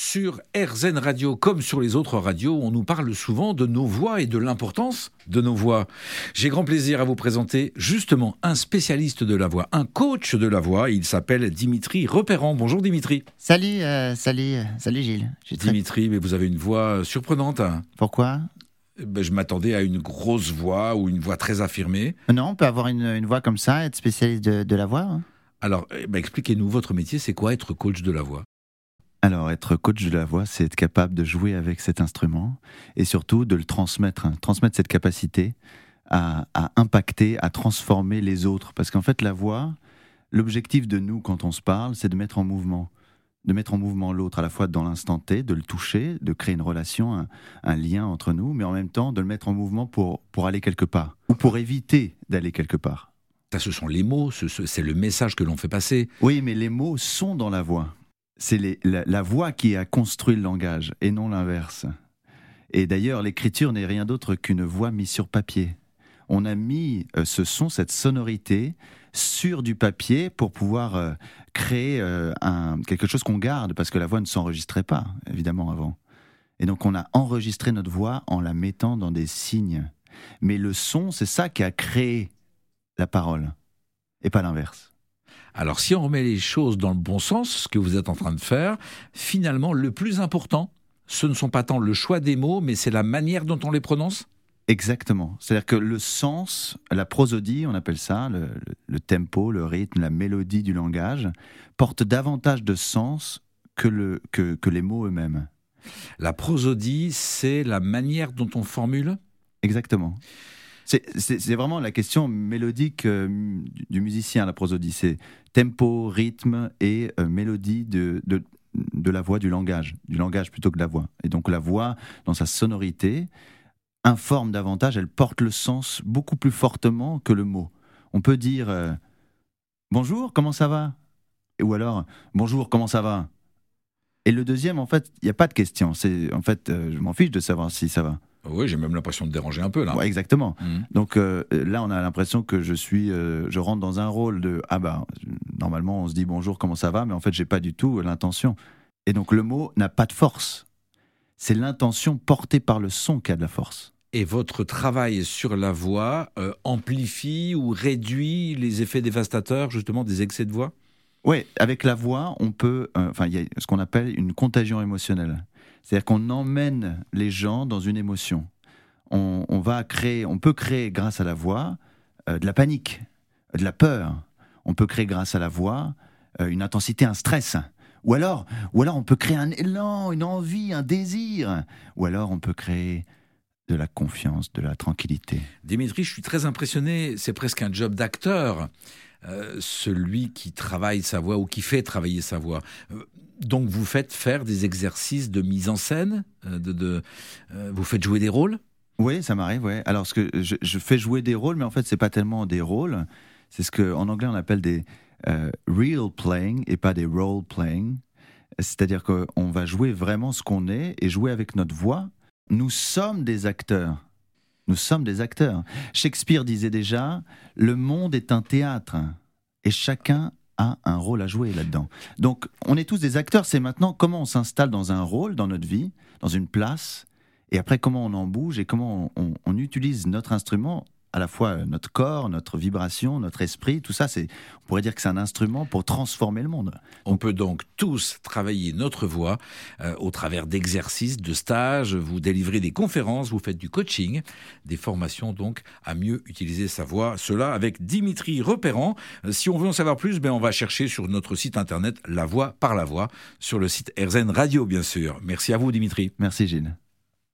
Sur RZN Radio, comme sur les autres radios, on nous parle souvent de nos voix et de l'importance de nos voix. J'ai grand plaisir à vous présenter justement un spécialiste de la voix, un coach de la voix. Il s'appelle Dimitri Repérant. Bonjour Dimitri. Salut, euh, salut, euh, salut Gilles. Dimitri, mais vous avez une voix surprenante. Pourquoi? Ben, je m'attendais à une grosse voix ou une voix très affirmée. Non, on peut avoir une, voix comme ça, être spécialiste de, la voix. Hein. Alors, eh ben, expliquez-nous votre métier, c'est quoi être coach de la voix? Alors, être coach de la voix, c'est être capable de jouer avec cet instrument et surtout de le transmettre, hein. transmettre cette capacité à, impacter, à transformer les autres. Parce qu'en fait, la voix, l'objectif de nous quand on se parle, c'est de mettre en mouvement, de mettre en mouvement l'autre à la fois dans l'instant T, de le toucher, de créer une relation, un, lien entre nous, mais en même temps de le mettre en mouvement pour, pour aller quelque part ou pour éviter d'aller quelque part. Ça, ce sont les mots, c'est le message que l'on fait passer. Oui, mais les mots sont dans la voix c'est la, voix qui a construit le langage et non l'inverse. Et d'ailleurs, l'écriture n'est rien d'autre qu'une voix mise sur papier. On a mis euh, ce son, cette sonorité sur du papier pour pouvoir euh, créer euh, quelque chose qu'on garde, parce que la voix ne s'enregistrait pas, évidemment, avant. Et donc on a enregistré notre voix en la mettant dans des signes. Mais le son, c'est ça qui a créé la parole, et pas l'inverse. Alors si on remet les choses dans le bon sens, ce que vous êtes en train de faire, finalement, le plus important, ce ne sont pas tant le choix des mots, mais c'est la manière dont on les prononce? Exactement. C'est-à-dire que le sens, la prosodie, on appelle ça, le, tempo, le rythme, la mélodie du langage, porte davantage de sens que, le, que les mots eux-mêmes. La prosodie, c'est la manière dont on formule? Exactement. C'est vraiment la question mélodique euh, du musicien, la prosodie. C'est tempo, rythme et euh, mélodie de, de, la voix, du langage. Du langage plutôt que de la voix. Et donc la voix, dans sa sonorité, informe davantage, elle porte le sens beaucoup plus fortement que le mot. On peut dire euh, Bonjour, comment ça va? Ou alors Bonjour, comment ça va? Et le deuxième, en fait, il n'y a pas de question. C'est En fait, je m'en fiche de savoir si ça va. Oui, j'ai même l'impression de déranger un peu là. exactement. Mmh. Donc euh, là, on a l'impression que je suis, euh, je rentre dans un rôle de ah bah normalement on se dit bonjour, comment ça va, mais en fait j'ai pas du tout l'intention. Et donc le mot n'a pas de force. C'est l'intention portée par le son qui a de la force. Et votre travail sur la voix euh, amplifie ou réduit les effets dévastateurs justement des excès de voix? Oui, avec la voix, on peut, enfin il y a ce qu'on appelle une contagion émotionnelle. C'est-à-dire qu'on emmène les gens dans une émotion. On, va créer, on peut créer grâce à la voix euh, de la panique, de la peur. On peut créer grâce à la voix euh, une intensité, un stress. Ou alors, ou alors on peut créer un élan, une envie, un désir. Ou alors on peut créer de la confiance, de la tranquillité. Dimitri, je suis très impressionné. C'est presque un job d'acteur. Euh, celui qui travaille sa voix ou qui fait travailler sa voix. Donc vous faites faire des exercices de mise en scène, euh, de, vous faites jouer des rôles? Oui, ça m'arrive. Ouais. Alors ce que je, fais jouer des rôles, mais en fait c'est pas tellement des rôles. C'est ce que en anglais on appelle des real playing et pas des role playing. C'est-à-dire qu'on va jouer vraiment ce qu'on est et jouer avec notre voix. Nous sommes des acteurs. Nous sommes des acteurs. Shakespeare disait déjà, le monde est un théâtre et chacun a un rôle à jouer là-dedans. Donc on est tous des acteurs, c'est maintenant comment on s'installe dans un rôle dans notre vie, dans une place, et après comment on en bouge et comment on, utilise notre instrument à la fois notre corps, notre vibration, notre esprit, tout ça, c'est, on pourrait dire que c'est un instrument pour transformer le monde. On peut donc tous travailler notre voix euh, au travers d'exercices, de stages, vous délivrez des conférences, vous faites du coaching, des formations donc à mieux utiliser sa voix. Cela avec Dimitri Repérant. Euh, si on veut en savoir plus, ben on va chercher sur notre site internet La Voix par la Voix, sur le site RZN Radio bien sûr. Merci à vous Dimitri. Merci Gilles.